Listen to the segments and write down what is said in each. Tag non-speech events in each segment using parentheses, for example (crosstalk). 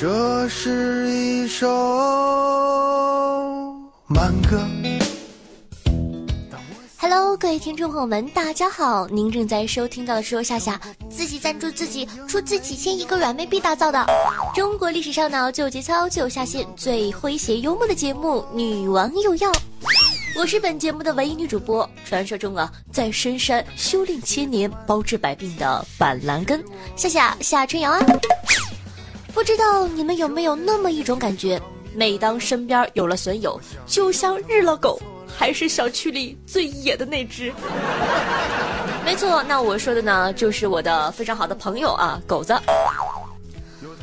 这是一首慢歌。Hello，各位听众朋友们，大家好！您正在收听到的是由夏夏自己赞助自己出自己千一个软妹币打造的中国历史上呢最有节操、最有下限、最诙谐幽默的节目《女王又要》。我是本节目的唯一女主播，传说中啊在深山修炼千年、包治百病的板蓝根夏夏夏春瑶啊。不知道你们有没有那么一种感觉，每当身边有了损友，就像日了狗。还是小区里最野的那只。没错，那我说的呢，就是我的非常好的朋友啊，狗子。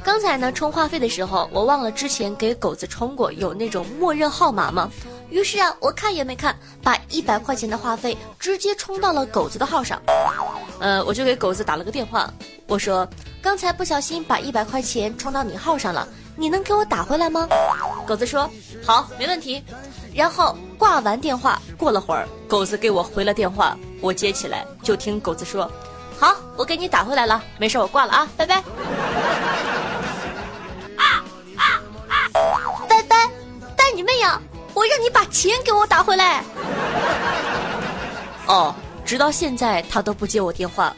刚才呢，充话费的时候，我忘了之前给狗子充过有那种默认号码吗？于是啊，我看也没看，把一百块钱的话费直接充到了狗子的号上。呃，我就给狗子打了个电话，我说刚才不小心把一百块钱充到你号上了，你能给我打回来吗？狗子说好，没问题。然后挂完电话，过了会儿，狗子给我回了电话，我接起来就听狗子说：“好，我给你打回来了，没事，我挂了啊，拜拜。”啊啊啊！拜拜，拜你妹呀！我让你把钱给我打回来。哦，直到现在他都不接我电话。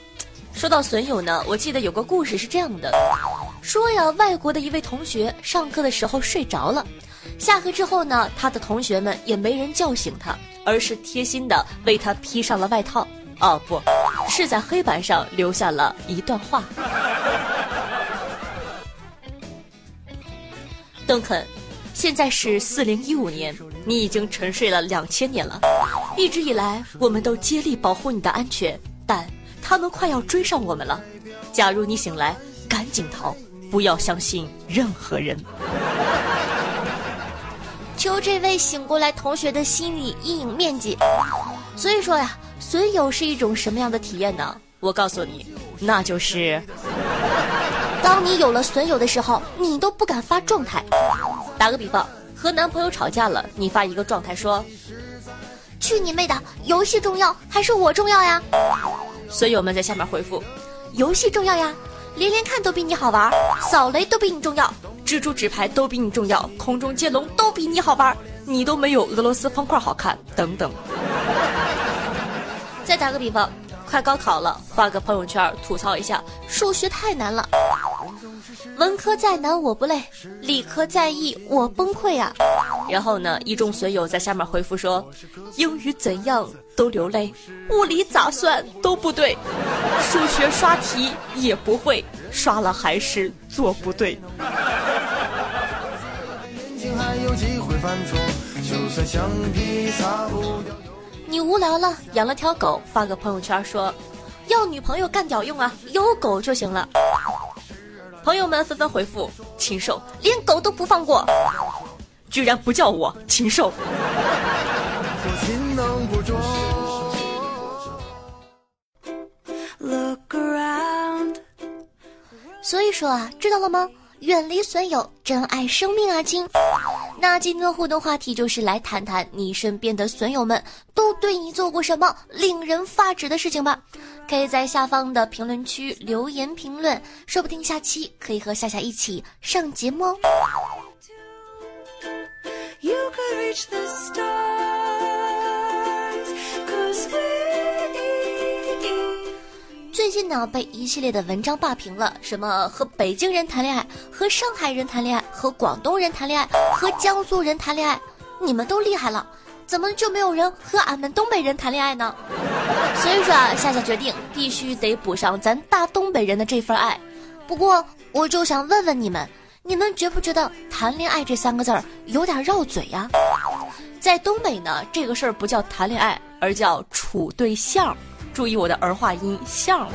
说到损友呢，我记得有个故事是这样的，说呀，外国的一位同学上课的时候睡着了。下课之后呢，他的同学们也没人叫醒他，而是贴心的为他披上了外套。哦，不是在黑板上留下了一段话。邓肯，现在是四零一五年，你已经沉睡了两千年了。一直以来，我们都竭力保护你的安全，但他们快要追上我们了。假如你醒来，赶紧逃，不要相信任何人。(laughs) 求这位醒过来同学的心理阴影面积。所以说呀，损友是一种什么样的体验呢？我告诉你，那就是，当你有了损友的时候，你都不敢发状态。打个比方，和男朋友吵架了，你发一个状态说：“去你妹的，游戏重要还是我重要呀？”损友们在下面回复：“游戏重要呀，连连看都比你好玩，扫雷都比你重要。”蜘蛛纸牌都比你重要，空中接龙都比你好玩，你都没有俄罗斯方块好看，等等。再打个比方，快高考了，发个朋友圈吐槽一下，数学太难了。文科再难我不累，理科再易我崩溃、啊。然后呢，一众损友在下面回复说，英语怎样都流泪，物理咋算都不对，数学刷题也不会，刷了还是做不对。你无聊了，养了条狗，发个朋友圈说，要女朋友干屌用啊，有狗就行了。朋友们纷纷回复：禽兽，连狗都不放过，居然不叫我禽兽。所以说啊，知道了吗？远离损友，珍爱生命啊，亲！那今天的互动话题就是来谈谈你身边的损友们都对你做过什么令人发指的事情吧。可以在下方的评论区留言评论，说不定下期可以和夏夏一起上节目哦。you can reach the star 最近呢，被一系列的文章霸屏了，什么和北京人谈恋爱，和上海人谈恋爱，和广东人谈恋爱，和江苏人谈恋爱，你们都厉害了，怎么就没有人和俺们东北人谈恋爱呢？(laughs) 所以说啊，夏夏决定必须得补上咱大东北人的这份爱。不过，我就想问问你们，你们觉不觉得“谈恋爱”这三个字儿有点绕嘴呀？在东北呢，这个事儿不叫谈恋爱，而叫处对象。注意我的儿化音像。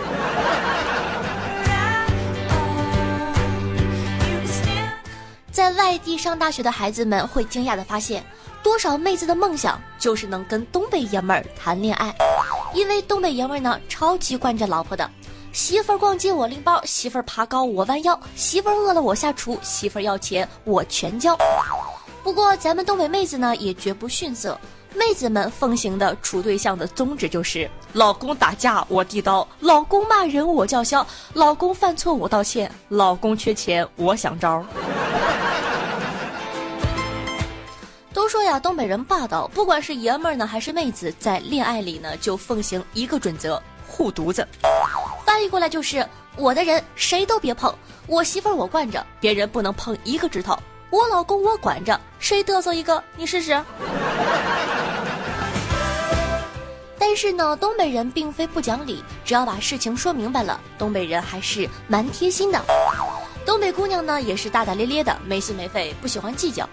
在外地上大学的孩子们会惊讶的发现，多少妹子的梦想就是能跟东北爷们儿谈恋爱，因为东北爷们儿呢超级惯着老婆的，媳妇儿逛街我拎包，媳妇儿爬高我弯腰，媳妇儿饿了我下厨，媳妇儿要钱我全交。不过咱们东北妹子呢也绝不逊色，妹子们奉行的处对象的宗旨就是：老公打架我递刀，老公骂人我叫嚣，老公犯错我道歉，老公缺钱我想招。(laughs) 都说呀，东北人霸道，不管是爷们儿呢还是妹子，在恋爱里呢就奉行一个准则：护犊子。翻译过来就是：我的人谁都别碰，我媳妇儿我惯着，别人不能碰一个指头；我老公我管着，谁嘚瑟一个你试试。但是呢，东北人并非不讲理，只要把事情说明白了，东北人还是蛮贴心的。东北姑娘呢也是大大咧咧的，没心没肺，不喜欢计较。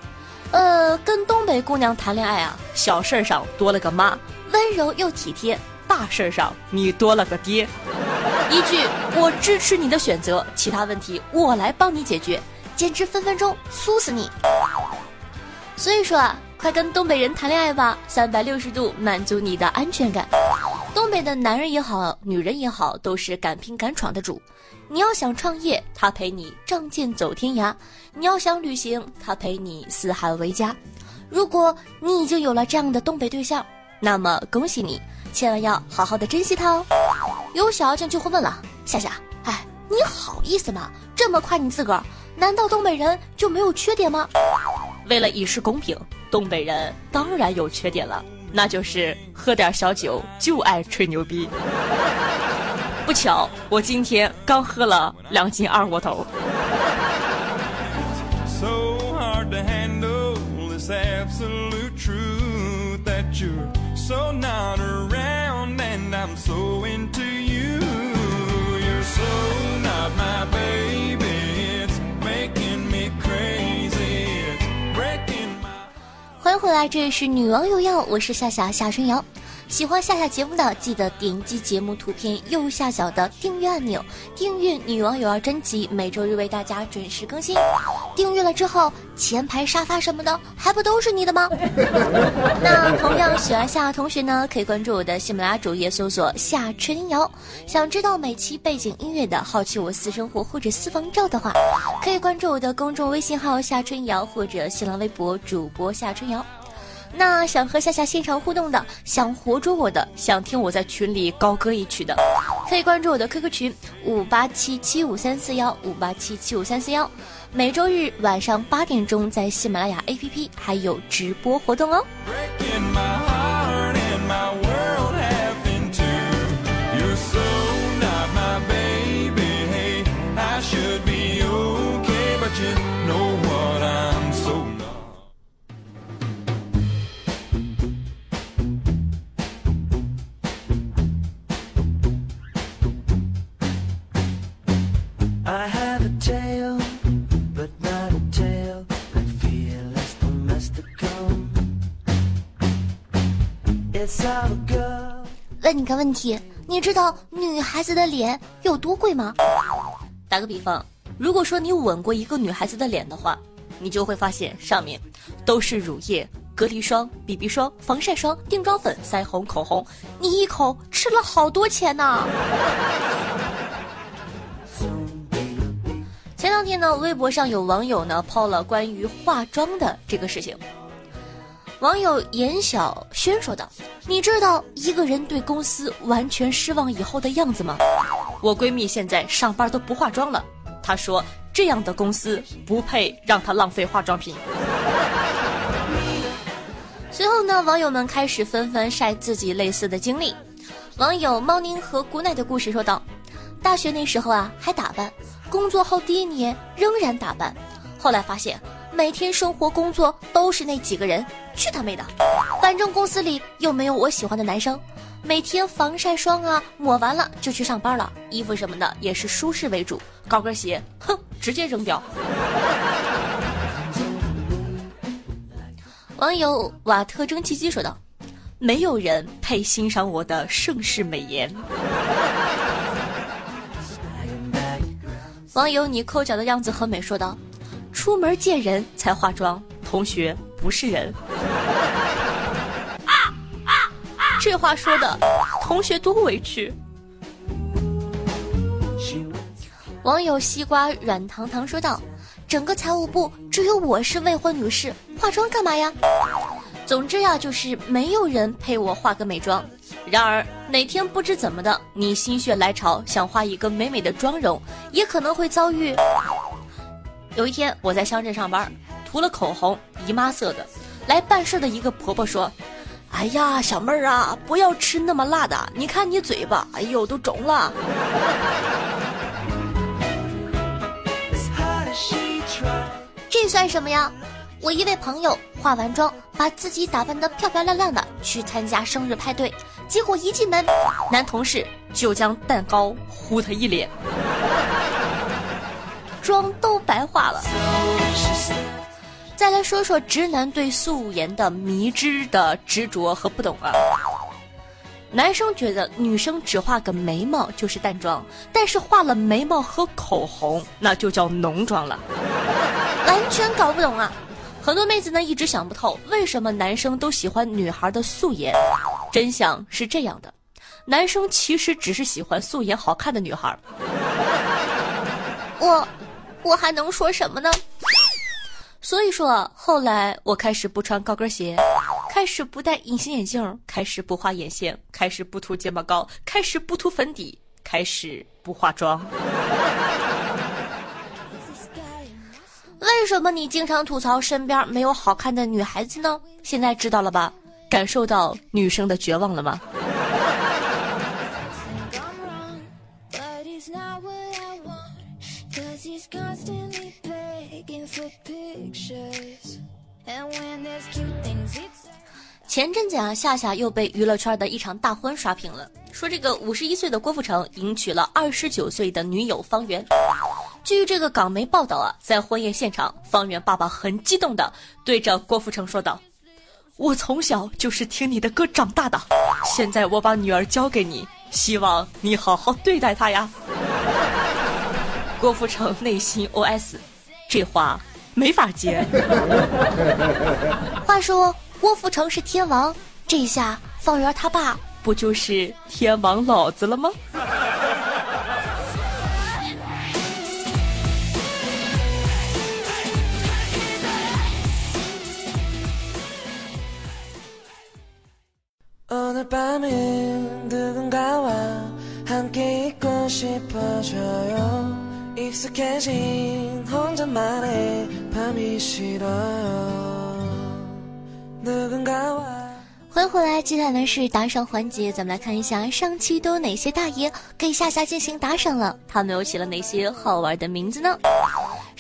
呃，跟东北姑娘谈恋爱啊，小事上多了个妈，温柔又体贴；大事上你多了个爹。一句我支持你的选择，其他问题我来帮你解决，简直分分钟酥死你。所以说啊，快跟东北人谈恋爱吧，三百六十度满足你的安全感。东北的男人也好，女人也好，都是敢拼敢闯的主。你要想创业，他陪你仗剑走天涯；你要想旅行，他陪你四海为家。如果你已经有了这样的东北对象，那么恭喜你，千万要好好的珍惜他哦。有小妖精就会问了：夏夏，哎，你好意思吗？这么夸你自个儿，难道东北人就没有缺点吗？为了以示公平，东北人当然有缺点了，那就是喝点小酒就爱吹牛逼。不巧，我今天刚喝了两斤二锅头。回来，这里是女王有药，我是夏夏夏春瑶。喜欢夏夏节目的，记得点击节目图片右下角的订阅按钮，订阅《女王有药专辑，每周日为大家准时更新。订阅了之后，前排沙发什么的还不都是你的吗？(laughs) 那同样喜欢夏夏同学呢，可以关注我的喜马拉雅主页，搜索夏春瑶。想知道每期背景音乐的，好奇我私生活或者私房照的话，可以关注我的公众微信号夏春瑶或者新浪微博主播夏春瑶。那想和夏夏现场互动的，想活捉我的，想听我在群里高歌一曲的，可以关注我的 QQ 群五八七七五三四幺五八七七五三四幺，每周日晚上八点钟在喜马拉雅 APP 还有直播活动哦。Breaking my heart and my world 问题，你知道女孩子的脸有多贵吗？打个比方，如果说你吻过一个女孩子的脸的话，你就会发现上面都是乳液、隔离霜、BB 霜、防晒霜、定妆粉、腮红、口红，你一口吃了好多钱呢。前两天呢，微博上有网友呢抛了关于化妆的这个事情。网友严小轩说道：“你知道一个人对公司完全失望以后的样子吗？我闺蜜现在上班都不化妆了。她说这样的公司不配让她浪费化妆品。”随后呢，网友们开始纷纷晒自己类似的经历。网友猫宁和古奶的故事说道：“大学那时候啊还打扮，工作后第一年仍然打扮，后来发现。”每天生活工作都是那几个人，去他妹的！反正公司里又没有我喜欢的男生，每天防晒霜啊抹完了就去上班了，衣服什么的也是舒适为主，高跟鞋哼直接扔掉。网友瓦特蒸汽机说道：“没有人配欣赏我的盛世美颜。网友你抠脚的样子很美，说道：“出门见人才化妆，同学不是人。”这话说的，同学多委屈。网友西瓜软糖糖说道：“整个财务部只有我是未婚女士，化妆干嘛呀？总之呀，就是没有人陪我化个美妆。然而哪天不知怎么的，你心血来潮想画一个美美的妆容，也可能会遭遇。有一天我在乡镇上班，涂了口红，姨妈色的，来办事的一个婆婆说。”哎呀，小妹儿啊，不要吃那么辣的！你看你嘴巴，哎呦，都肿了。(laughs) 这算什么呀？我一位朋友化完妆，把自己打扮得漂漂亮亮的去参加生日派对，结果一进门，男同事就将蛋糕呼他一脸，妆都白化了。再来说说直男对素颜的迷之的执着和不懂啊。男生觉得女生只画个眉毛就是淡妆，但是画了眉毛和口红那就叫浓妆了，完全搞不懂啊。很多妹子呢一直想不透为什么男生都喜欢女孩的素颜，真相是这样的，男生其实只是喜欢素颜好看的女孩。我，我还能说什么呢？所以说，后来我开始不穿高跟鞋，开始不戴隐形眼镜，开始不画眼线，开始不涂睫毛膏，开始不涂粉底，开始不化妆。为什么你经常吐槽身边没有好看的女孩子呢？现在知道了吧？感受到女生的绝望了吗？前阵子啊，夏夏又被娱乐圈的一场大婚刷屏了。说这个五十一岁的郭富城迎娶了二十九岁的女友方圆。据这个港媒报道啊，在婚宴现场，方圆爸爸很激动的对着郭富城说道：“我从小就是听你的歌长大的，现在我把女儿交给你，希望你好好对待她呀。”郭富城内心 OS：这话。没法接。(laughs) 话说郭富城是天王，这下方圆他爸不就是天王老子了吗？欢迎回来，接下来呢是打赏环节，咱们来看一下上期都有哪些大爷给夏夏进行打赏了，他们又起了哪些好玩的名字呢？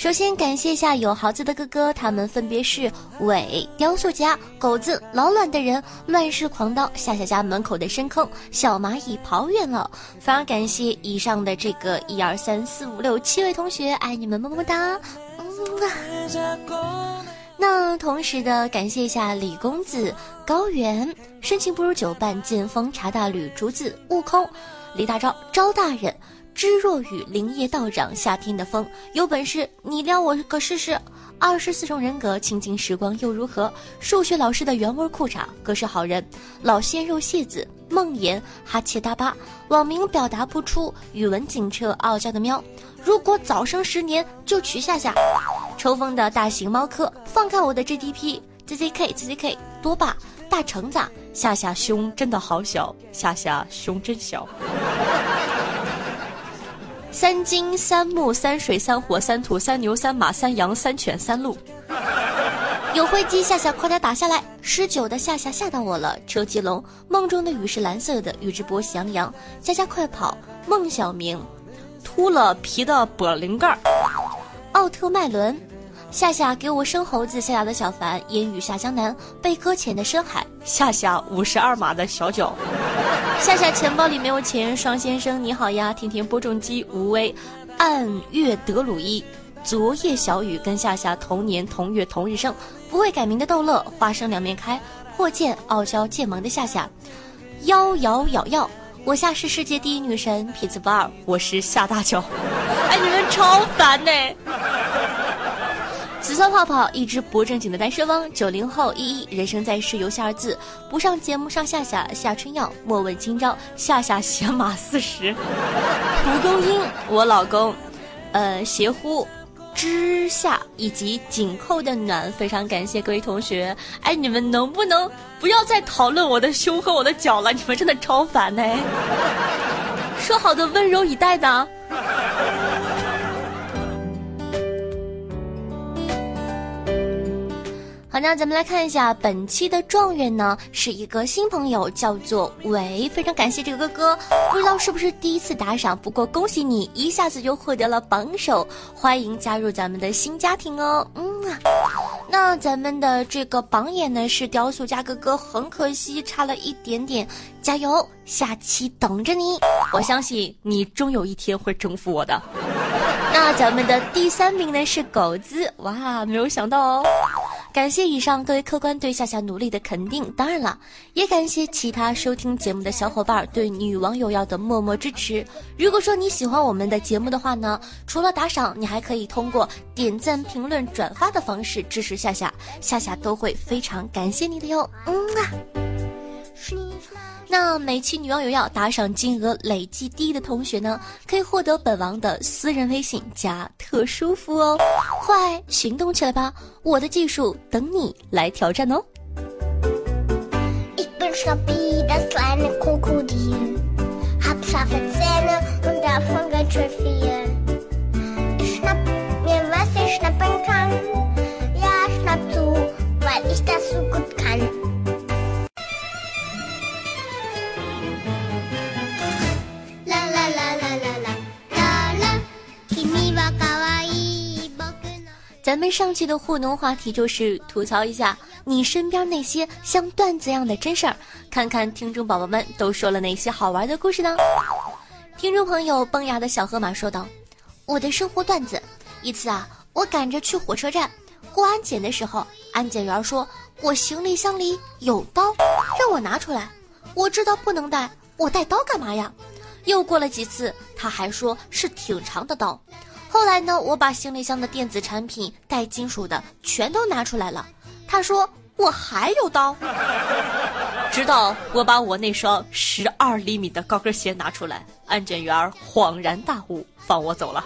首先感谢一下有豪子的哥哥，他们分别是伟、雕塑家、狗子、老卵的人、乱世狂刀、夏夏家门口的深坑、小蚂蚁跑远了。非常感谢以上的这个一二三四五六七位同学，爱你们么么哒！嗯那同时的感谢一下李公子、高原、深情不如久伴、剑锋、茶大吕、竹子、悟空、李大钊、招大人。知若雨，林叶道长，夏天的风，有本事你撩我个试试。二十四重人格，清静时光又如何？数学老师的原味裤衩，哥是好人。老鲜肉谢子，梦魇，哈切大巴，网名表达不出，语文警车，傲娇的喵。如果早生十年，就娶夏夏。抽风的大型猫科，放开我的 GDP，ZZK，ZZK，多霸，大橙子，夏夏胸真的好小，夏夏胸真小。三金三木三水三火三土三牛三马三羊三犬三鹿，(laughs) 有灰机夏夏快点打下来！十九的夏夏吓到我了，车吉龙。梦中的雨是蓝色的，宇智波喜羊羊佳佳快跑，孟小明。秃了皮的玻灵盖，奥特麦伦。夏夏给我生猴子，夏夏的小凡，烟雨下江南，被搁浅的深海，夏夏五十二码的小脚，夏夏钱包里没有钱，双先生你好呀，天天播种机，无畏，暗月德鲁伊，昨夜小雨跟夏夏同年同月同日生，不会改名的逗乐，花生两面开。破剑，傲娇剑芒的夏夏，妖摇咬药，我夏是世界第一女神，痞子不二，我是夏大脚。哎，你们超烦呢！色泡泡，一只不正经的单身汪。九零后依依，人生在世，由夏二字，不上节目上下下，夏春药，莫问今朝，夏夏写马四十。蒲公英，我老公，呃，邪乎。之下以及紧扣的暖，非常感谢各位同学。哎，你们能不能不要再讨论我的胸和我的脚了？你们真的超烦呢！说好的温柔以待呢？好，那咱们来看一下本期的状元呢，是一个新朋友，叫做喂，非常感谢这个哥哥，不知道是不是第一次打赏，不过恭喜你一下子就获得了榜首，欢迎加入咱们的新家庭哦。嗯啊，那咱们的这个榜眼呢是雕塑家哥哥，很可惜差了一点点，加油，下期等着你，我相信你终有一天会征服我的。那咱们的第三名呢是狗子，哇，没有想到哦。感谢以上各位客官对夏夏努力的肯定，当然了，也感谢其他收听节目的小伙伴对女网友要的默默支持。如果说你喜欢我们的节目的话呢，除了打赏，你还可以通过点赞、评论、转发的方式支持夏夏，夏夏都会非常感谢你的哟。嗯啊。那每期女王有要打赏金额累计第一的同学呢，可以获得本王的私人微信加特殊服哦，快行动起来吧！我的技术等你来挑战哦。上期的互动话题就是吐槽一下你身边那些像段子一样的真事儿，看看听众宝宝们都说了哪些好玩的故事呢？听众朋友崩牙的小河马说道：“我的生活段子，一次啊，我赶着去火车站过安检的时候，安检员说我行李箱里有刀，让我拿出来。我知道不能带，我带刀干嘛呀？又过了几次，他还说是挺长的刀。”后来呢，我把行李箱的电子产品、带金属的全都拿出来了。他说我还有刀，(laughs) 直到我把我那双十二厘米的高跟鞋拿出来，安检员恍然大悟，放我走了。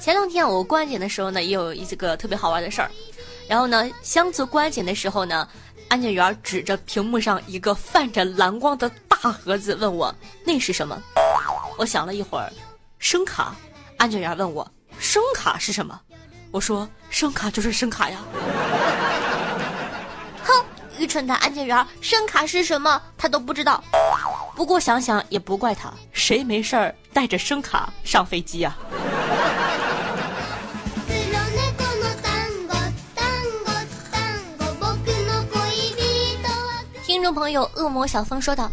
前两天我过安检的时候呢，也有一个特别好玩的事儿。然后呢，箱子过安检的时候呢。安检员指着屏幕上一个泛着蓝光的大盒子，问我那是什么。我想了一会儿，声卡。安检员问我声卡是什么，我说声卡就是声卡呀。哼，愚蠢的安检员，声卡是什么他都不知道。不过想想也不怪他，谁没事儿带着声卡上飞机呀？听众朋友，恶魔小峰说道：“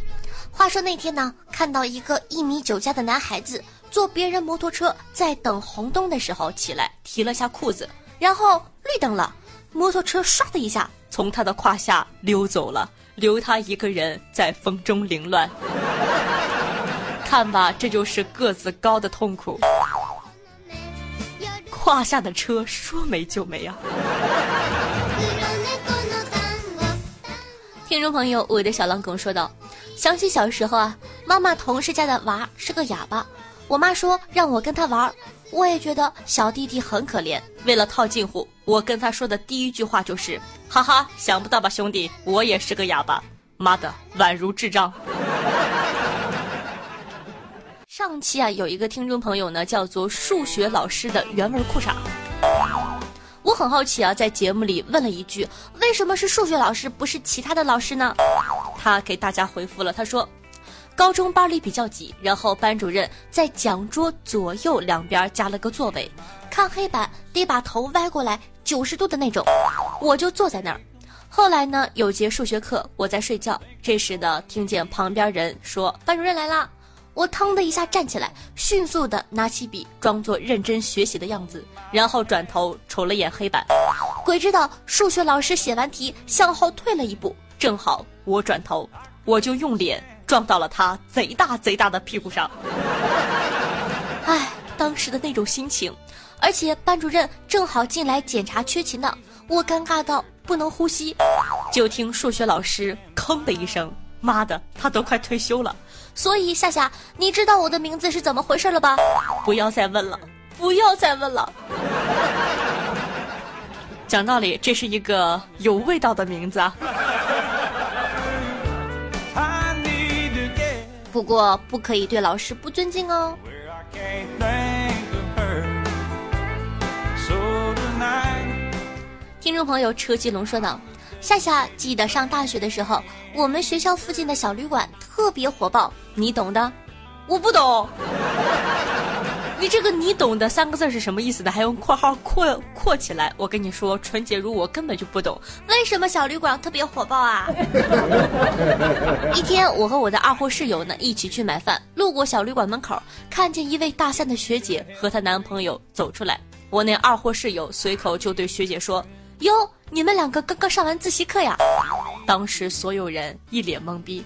话说那天呢，看到一个一米九加的男孩子坐别人摩托车，在等红灯的时候起来提了下裤子，然后绿灯了，摩托车唰的一下从他的胯下溜走了，留他一个人在风中凌乱。(laughs) 看吧，这就是个子高的痛苦。胯下的车说没就没啊。(laughs) ”听众朋友，我的小狼狗说道：“想起小时候啊，妈妈同事家的娃是个哑巴，我妈说让我跟他玩，我也觉得小弟弟很可怜。为了套近乎，我跟他说的第一句话就是：哈哈，想不到吧，兄弟，我也是个哑巴。妈的，宛如智障。”上期啊，有一个听众朋友呢，叫做数学老师的原味裤衩。我很好奇啊，在节目里问了一句：“为什么是数学老师，不是其他的老师呢？”他给大家回复了，他说：“高中班里比较挤，然后班主任在讲桌左右两边加了个座位，看黑板得把头歪过来九十度的那种，我就坐在那儿。后来呢，有节数学课我在睡觉，这时呢，听见旁边人说班主任来了，我腾的一下站起来，迅速的拿起笔，装作认真学习的样子，然后转头瞅了眼黑板。鬼知道数学老师写完题向后退了一步，正好我转头，我就用脸撞到了他贼大贼大的屁股上。唉，当时的那种心情，而且班主任正好进来检查缺勤呢，我尴尬到不能呼吸。就听数学老师吭的一声，妈的，他都快退休了。所以夏夏，你知道我的名字是怎么回事了吧？不要再问了，不要再问了。讲道理，这是一个有味道的名字啊。不过不可以对老师不尊敬哦。听众朋友车继龙说道：“夏夏，记得上大学的时候，我们学校附近的小旅馆特别火爆，你懂的。我不懂。你这个‘你懂的’三个字是什么意思的？还用括号括括起来？我跟你说，纯洁如我根本就不懂，为什么小旅馆特别火爆啊？(laughs) 一天，我和我的二货室友呢一起去买饭，路过小旅馆门口，看见一位大三的学姐和她男朋友走出来，我那二货室友随口就对学姐说：“哟，你们两个刚刚上完自习课呀？”当时所有人一脸懵逼，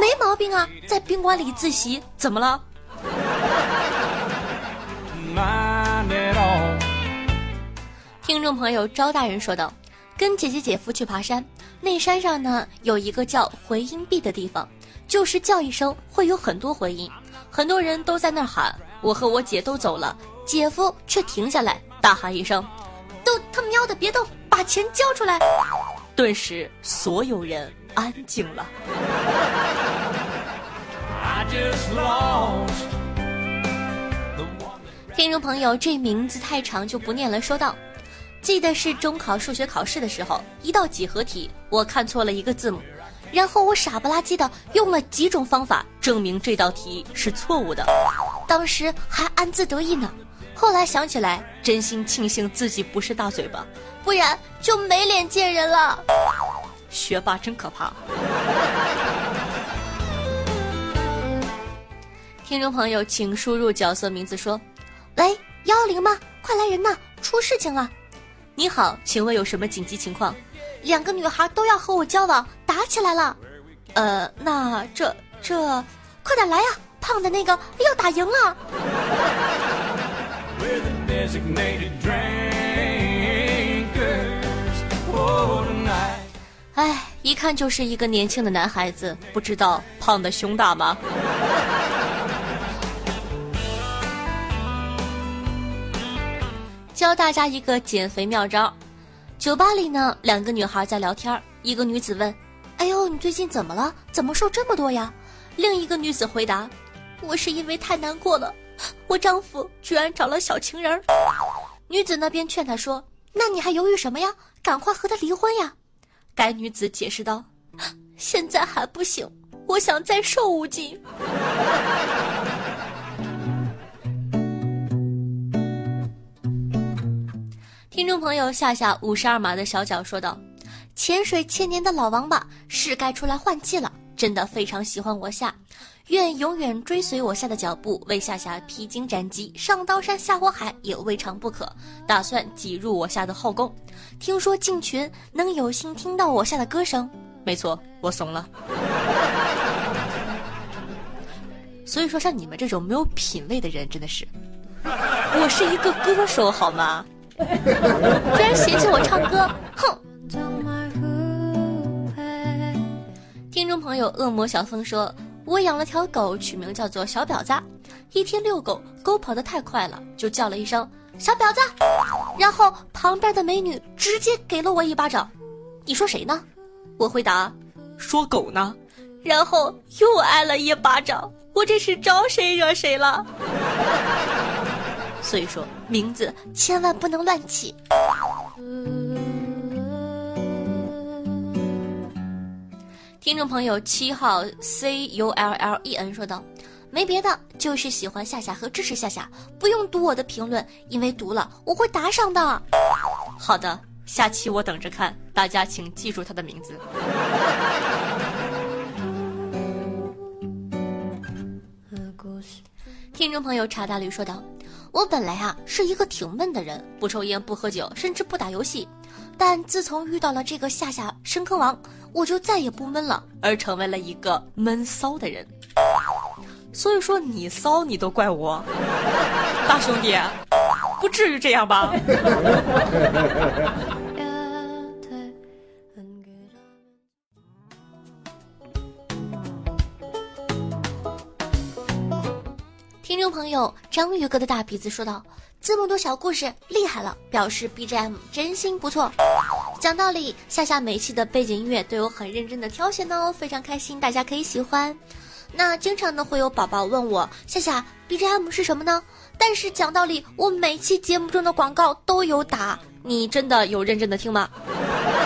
没毛病啊，在宾馆里自习怎么了？听众朋友招大人说道：“跟姐姐姐夫去爬山，那山上呢有一个叫回音壁的地方，就是叫一声会有很多回音，很多人都在那儿喊。我和我姐都走了，姐夫却停下来大喊一声：‘都他喵的别动，把钱交出来！’顿时所有人安静了。”听众朋友，这名字太长就不念了。说道：“记得是中考数学考试的时候，一道几何题，我看错了一个字母，然后我傻不拉几的用了几种方法证明这道题是错误的，当时还暗自得意呢。后来想起来，真心庆幸自己不是大嘴巴，不然就没脸见人了。学霸真可怕。(laughs) ”听众朋友，请输入角色名字说。喂，幺幺零吗？快来人呐！出事情了！你好，请问有什么紧急情况？两个女孩都要和我交往，打起来了。呃，那这这，快点来呀！胖的那个要打赢了。哎，一看就是一个年轻的男孩子，不知道胖的胸大吗？(laughs) 教大家一个减肥妙招。酒吧里呢，两个女孩在聊天一个女子问：“哎呦，你最近怎么了？怎么瘦这么多呀？”另一个女子回答：“我是因为太难过了，我丈夫居然找了小情人。”女子那边劝她说：“那你还犹豫什么呀？赶快和他离婚呀！”该女子解释道：“现在还不行，我想再瘦五斤。”听众朋友，夏夏五十二码的小脚说道：“潜水千年的老王八是该出来换气了，真的非常喜欢我夏，愿永远追随我下的脚步，为夏夏披荆斩棘，上刀山下火海也未尝不可。打算挤入我下的后宫，听说进群能有幸听到我下的歌声，没错，我怂了。所以说，像你们这种没有品位的人，真的是，我是一个歌手，好吗？”居然嫌弃我唱歌，哼！听众朋友，恶魔小峰说：“我养了条狗，取名叫做小婊子。一天遛狗，狗跑得太快了，就叫了一声‘小婊子’，然后旁边的美女直接给了我一巴掌。你说谁呢？我回答：说狗呢。然后又挨了一巴掌。我这是招谁惹谁了？”所以说，名字千万不能乱起。听众朋友七号 C U L L E N 说道：“没别的，就是喜欢夏夏和支持夏夏，不用读我的评论，因为读了我会打赏的。”好的，下期我等着看，大家请记住他的名字。听众朋友查大驴说道：“我本来啊是一个挺闷的人，不抽烟不喝酒，甚至不打游戏。但自从遇到了这个夏夏深坑王，我就再也不闷了，而成为了一个闷骚的人。所以说你骚你都怪我，大兄弟，不至于这样吧？” (laughs) 友章鱼哥的大鼻子说道：“这么多小故事，厉害了！表示 BGM 真心不错。讲道理，夏夏每期的背景音乐都有很认真的挑选哦，非常开心，大家可以喜欢。那经常呢会有宝宝问我，夏夏 BGM 是什么呢？但是讲道理，我每期节目中的广告都有打，你真的有认真的听吗？”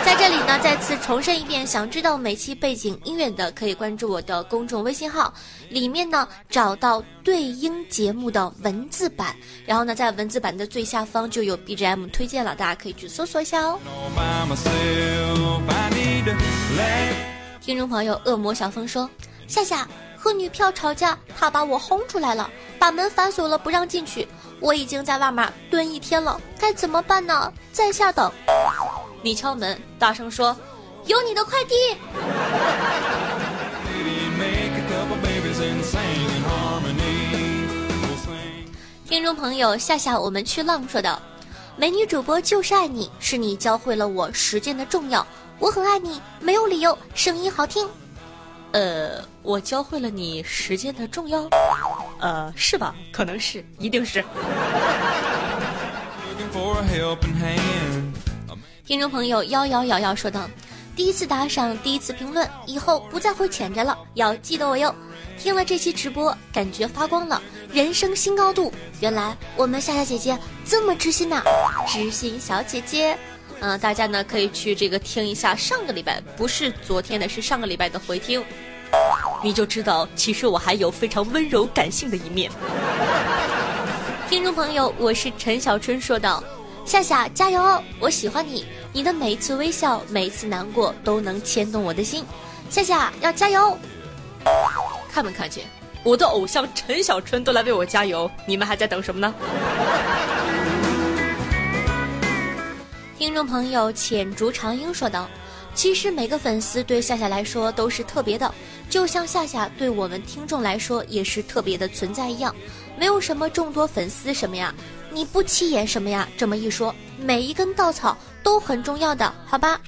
在这里呢，再次重申一遍，想知道每期背景音乐的，可以关注我的公众微信号，里面呢找到对应节目的文字版，然后呢，在文字版的最下方就有 BGM 推荐了，大家可以去搜索一下哦。听众朋友，恶魔小峰说：夏夏和女票吵架，他把我轰出来了，把门反锁了，不让进去。我已经在外面蹲一天了，该怎么办呢？在下等。你敲门，大声说：“有你的快递。”听众朋友，夏夏，我们去浪说道：“美女主播就是爱你，是你教会了我实践的重要。我很爱你，没有理由，声音好听。”呃，我教会了你时间的重要？呃，是吧？可能是，一定是。听众朋友幺幺幺幺说道：“第一次打赏，第一次评论，以后不再会潜着了，要记得我哟。”听了这期直播，感觉发光了，人生新高度。原来我们夏夏姐姐这么知心呐，知心小姐姐。嗯，大家呢可以去这个听一下上个礼拜，不是昨天的，是上个礼拜的回听，你就知道其实我还有非常温柔感性的一面。听众朋友，我是陈小春说道。夏夏加油哦！我喜欢你，你的每一次微笑，每一次难过都能牵动我的心。夏夏要加油！看没看见我的偶像陈小春都来为我加油？你们还在等什么呢？听众朋友浅竹长英说道：“其实每个粉丝对夏夏来说都是特别的，就像夏夏对我们听众来说也是特别的存在一样。没有什么众多粉丝什么呀。”你不起眼什么呀？这么一说，每一根稻草都很重要的，好吧？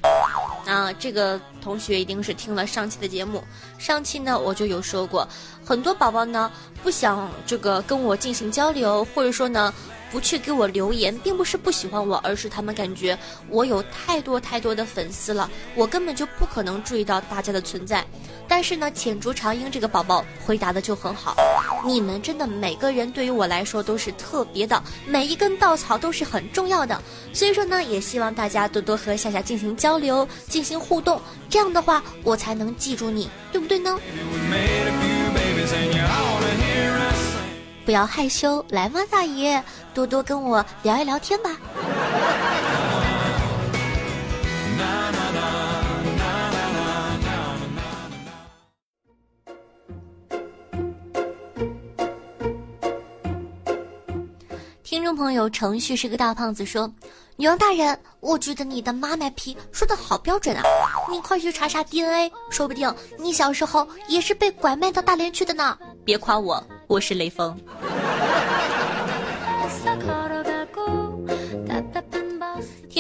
啊，这个同学一定是听了上期的节目。上期呢，我就有说过，很多宝宝呢不想这个跟我进行交流，或者说呢不去给我留言，并不是不喜欢我，而是他们感觉我有太多太多的粉丝了，我根本就不可能注意到大家的存在。但是呢，浅竹长英这个宝宝回答的就很好，你们真的每个人对于我来说都是特别的，每一根稻草都是很重要的。所以说呢，也希望大家多多和夏夏进行交流、进行互动，这样的话我才能记住你，对不对呢？不要害羞，来嘛，大爷，多多跟我聊一聊天吧。听众朋友，程序是个大胖子说：“女王大人，我觉得你的妈卖批说的好标准啊！你快去查查 DNA，说不定你小时候也是被拐卖到大连去的呢。别夸我，我是雷锋。(laughs) ”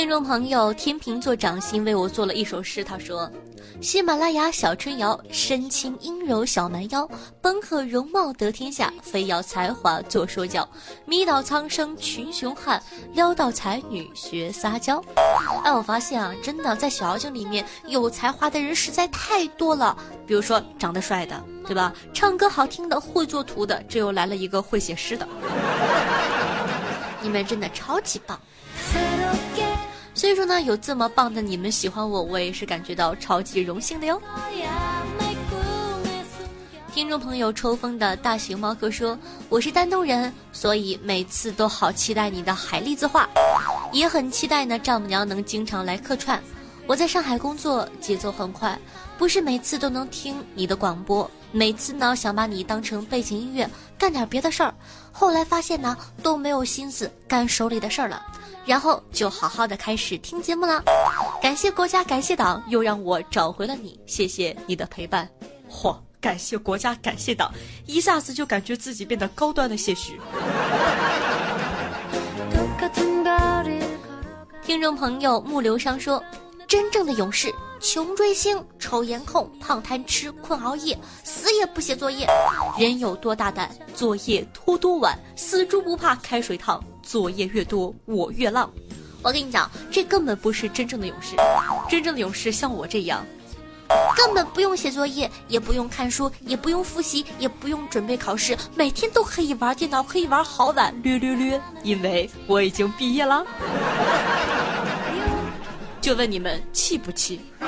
听众朋友，天秤座掌心为我做了一首诗，他说。喜马拉雅小春瑶，身轻阴柔小蛮腰，本可容貌得天下，非要才华做说教。迷倒苍生群雄汉，撩到才女学撒娇。哎，我发现啊，真的在小妖精里面有才华的人实在太多了。比如说长得帅的，对吧？唱歌好听的，会做图的，这又来了一个会写诗的。(laughs) 你们真的超级棒。所以说呢，有这么棒的你们喜欢我，我也是感觉到超级荣幸的哟。听众朋友抽风的大型猫哥说：“我是丹东人，所以每次都好期待你的海蛎子话，也很期待呢丈母娘能经常来客串。我在上海工作，节奏很快，不是每次都能听你的广播，每次呢想把你当成背景音乐干点别的事儿，后来发现呢都没有心思干手里的事儿了，然后就好好的开始听节目了。感谢国家，感谢党，又让我找回了你，谢谢你的陪伴。嚯！感谢国家，感谢党，一下子就感觉自己变得高端了些许。(laughs) 听众朋友木流觞说，真正的勇士，穷追星，抽颜控，胖贪吃，困熬夜，死也不写作业。人有多大胆，作业拖多晚，死猪不怕开水烫，作业越多我越浪。我跟你讲，这根本不是真正的勇士，真正的勇士像我这样。根本不用写作业，也不用看书，也不用复习，也不用准备考试，每天都可以玩电脑，可以玩好晚，略略略，因为我已经毕业了。(laughs) 就问你们气不气？(laughs)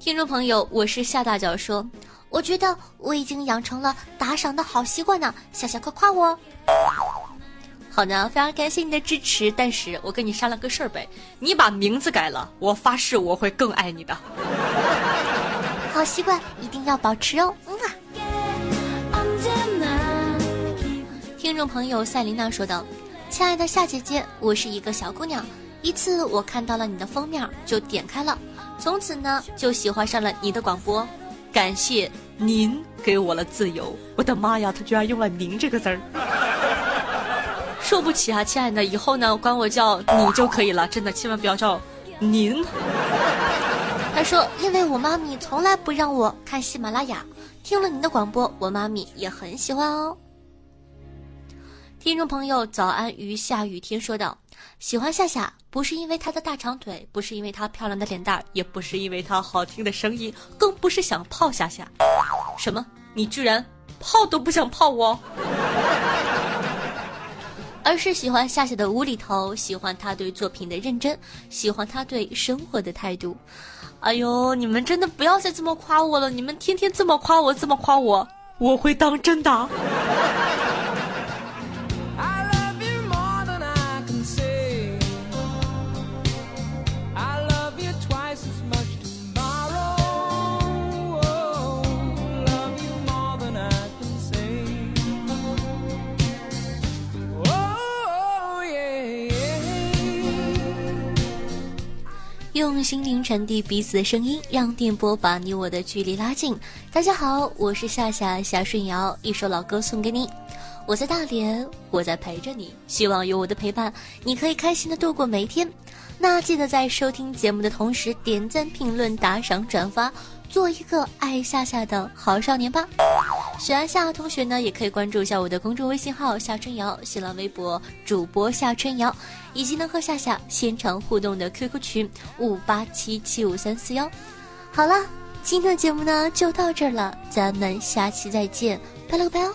听众朋友，我是夏大脚说，我觉得我已经养成了打赏的好习惯呢，夏夏快夸我。好的，非常感谢你的支持，但是我跟你商量个事儿呗，你把名字改了，我发誓我会更爱你的。好习惯一定要保持哦，嗯啊。听众朋友赛琳娜说道：“亲爱的夏姐姐，我是一个小姑娘，一次我看到了你的封面就点开了，从此呢就喜欢上了你的广播，感谢您给我了自由。我的妈呀，他居然用了‘您’这个字儿。”受不起啊，亲爱的，以后呢管我叫你就可以了，真的，千万不要叫您。他说，因为我妈咪从来不让我看喜马拉雅，听了您的广播，我妈咪也很喜欢哦。听众朋友，早安于下雨天说道：“喜欢夏夏，不是因为她的大长腿，不是因为她漂亮的脸蛋，也不是因为她好听的声音，更不是想泡夏夏。什么？你居然泡都不想泡我？” (laughs) 而是喜欢夏夏的无厘头，喜欢他对作品的认真，喜欢他对生活的态度。哎呦，你们真的不要再这么夸我了！你们天天这么夸我，这么夸我，我会当真的。用心灵传递彼此的声音，让电波把你我的距离拉近。大家好，我是夏夏夏顺瑶，一首老歌送给你。我在大连，我在陪着你。希望有我的陪伴，你可以开心的度过每一天。那记得在收听节目的同时，点赞、评论、打赏、转发，做一个爱夏夏的好少年吧。喜欢夏夏同学呢，也可以关注一下我的公众微信号夏春瑶，新浪微博主播夏春瑶，以及能和夏夏现场互动的 QQ 群五八七七五三四幺。好了，今天的节目呢就到这儿了，咱们下期再见，拜了个拜哦。